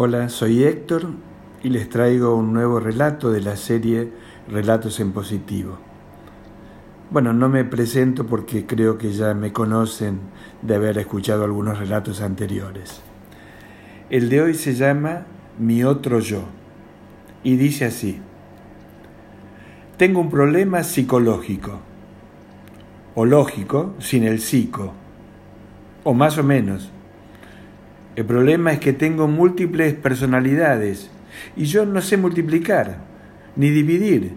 Hola, soy Héctor y les traigo un nuevo relato de la serie Relatos en Positivo. Bueno, no me presento porque creo que ya me conocen de haber escuchado algunos relatos anteriores. El de hoy se llama Mi otro yo y dice así. Tengo un problema psicológico, o lógico sin el psico, o más o menos el problema es que tengo múltiples personalidades y yo no sé multiplicar ni dividir.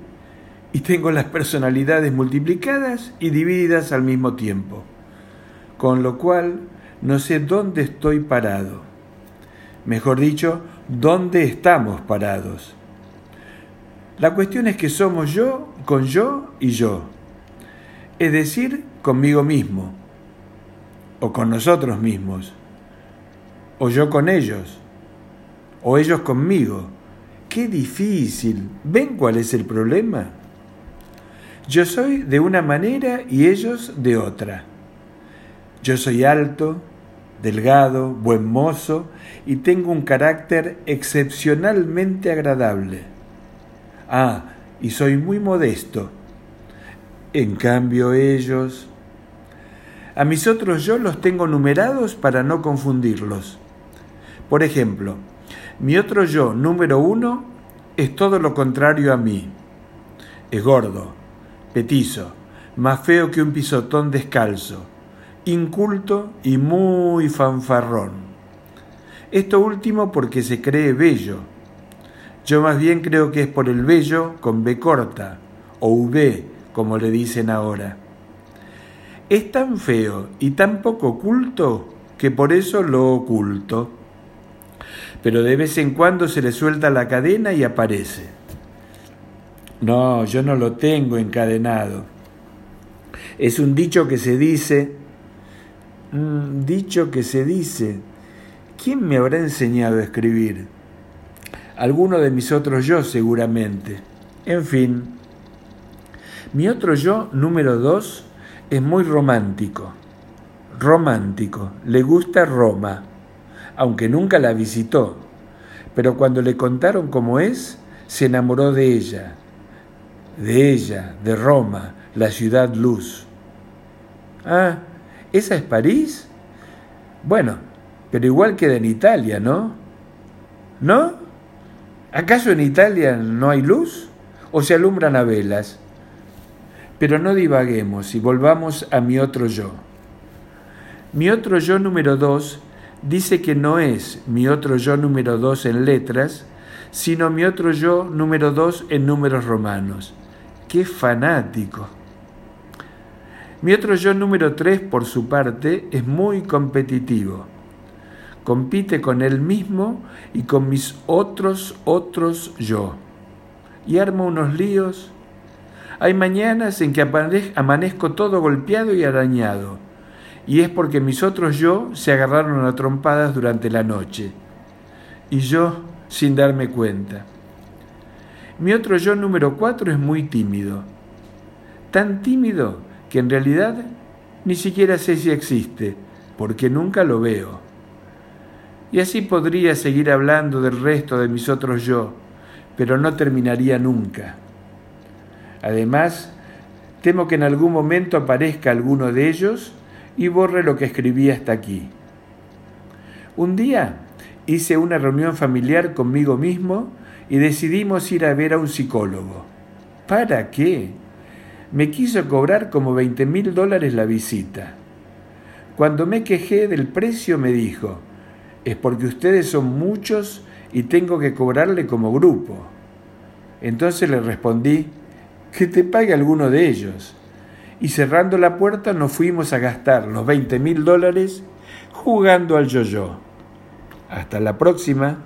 Y tengo las personalidades multiplicadas y divididas al mismo tiempo. Con lo cual no sé dónde estoy parado. Mejor dicho, dónde estamos parados. La cuestión es que somos yo con yo y yo. Es decir, conmigo mismo o con nosotros mismos o yo con ellos, o ellos conmigo. Qué difícil. ¿Ven cuál es el problema? Yo soy de una manera y ellos de otra. Yo soy alto, delgado, buen mozo y tengo un carácter excepcionalmente agradable. Ah, y soy muy modesto. En cambio ellos... A mis otros yo los tengo numerados para no confundirlos. Por ejemplo, mi otro yo número uno es todo lo contrario a mí. Es gordo, petizo, más feo que un pisotón descalzo, inculto y muy fanfarrón. Esto último porque se cree bello. Yo más bien creo que es por el bello con B corta, o V, como le dicen ahora. Es tan feo y tan poco oculto que por eso lo oculto pero de vez en cuando se le suelta la cadena y aparece. No, yo no lo tengo encadenado. Es un dicho que se dice, dicho que se dice, ¿quién me habrá enseñado a escribir? Alguno de mis otros yo seguramente. En fin, mi otro yo número dos es muy romántico. Romántico, le gusta Roma aunque nunca la visitó, pero cuando le contaron cómo es, se enamoró de ella, de ella, de Roma, la ciudad luz. Ah, ¿esa es París? Bueno, pero igual queda en Italia, ¿no? ¿No? ¿Acaso en Italia no hay luz? ¿O se alumbran a velas? Pero no divaguemos y volvamos a mi otro yo. Mi otro yo número dos dice que no es mi otro yo número dos en letras, sino mi otro yo número dos en números romanos. ¡Qué fanático! Mi otro yo número tres, por su parte, es muy competitivo. Compite con él mismo y con mis otros, otros yo. Y arma unos líos. Hay mañanas en que amanezco todo golpeado y arañado y es porque mis otros yo se agarraron a trompadas durante la noche, y yo sin darme cuenta. Mi otro yo número cuatro es muy tímido, tan tímido que en realidad ni siquiera sé si existe, porque nunca lo veo. Y así podría seguir hablando del resto de mis otros yo, pero no terminaría nunca. Además, temo que en algún momento aparezca alguno de ellos y borre lo que escribí hasta aquí. Un día hice una reunión familiar conmigo mismo y decidimos ir a ver a un psicólogo. ¿Para qué? Me quiso cobrar como 20 mil dólares la visita. Cuando me quejé del precio me dijo, es porque ustedes son muchos y tengo que cobrarle como grupo. Entonces le respondí, que te pague alguno de ellos y cerrando la puerta nos fuimos a gastar los 20 mil dólares jugando al yo-yo. Hasta la próxima.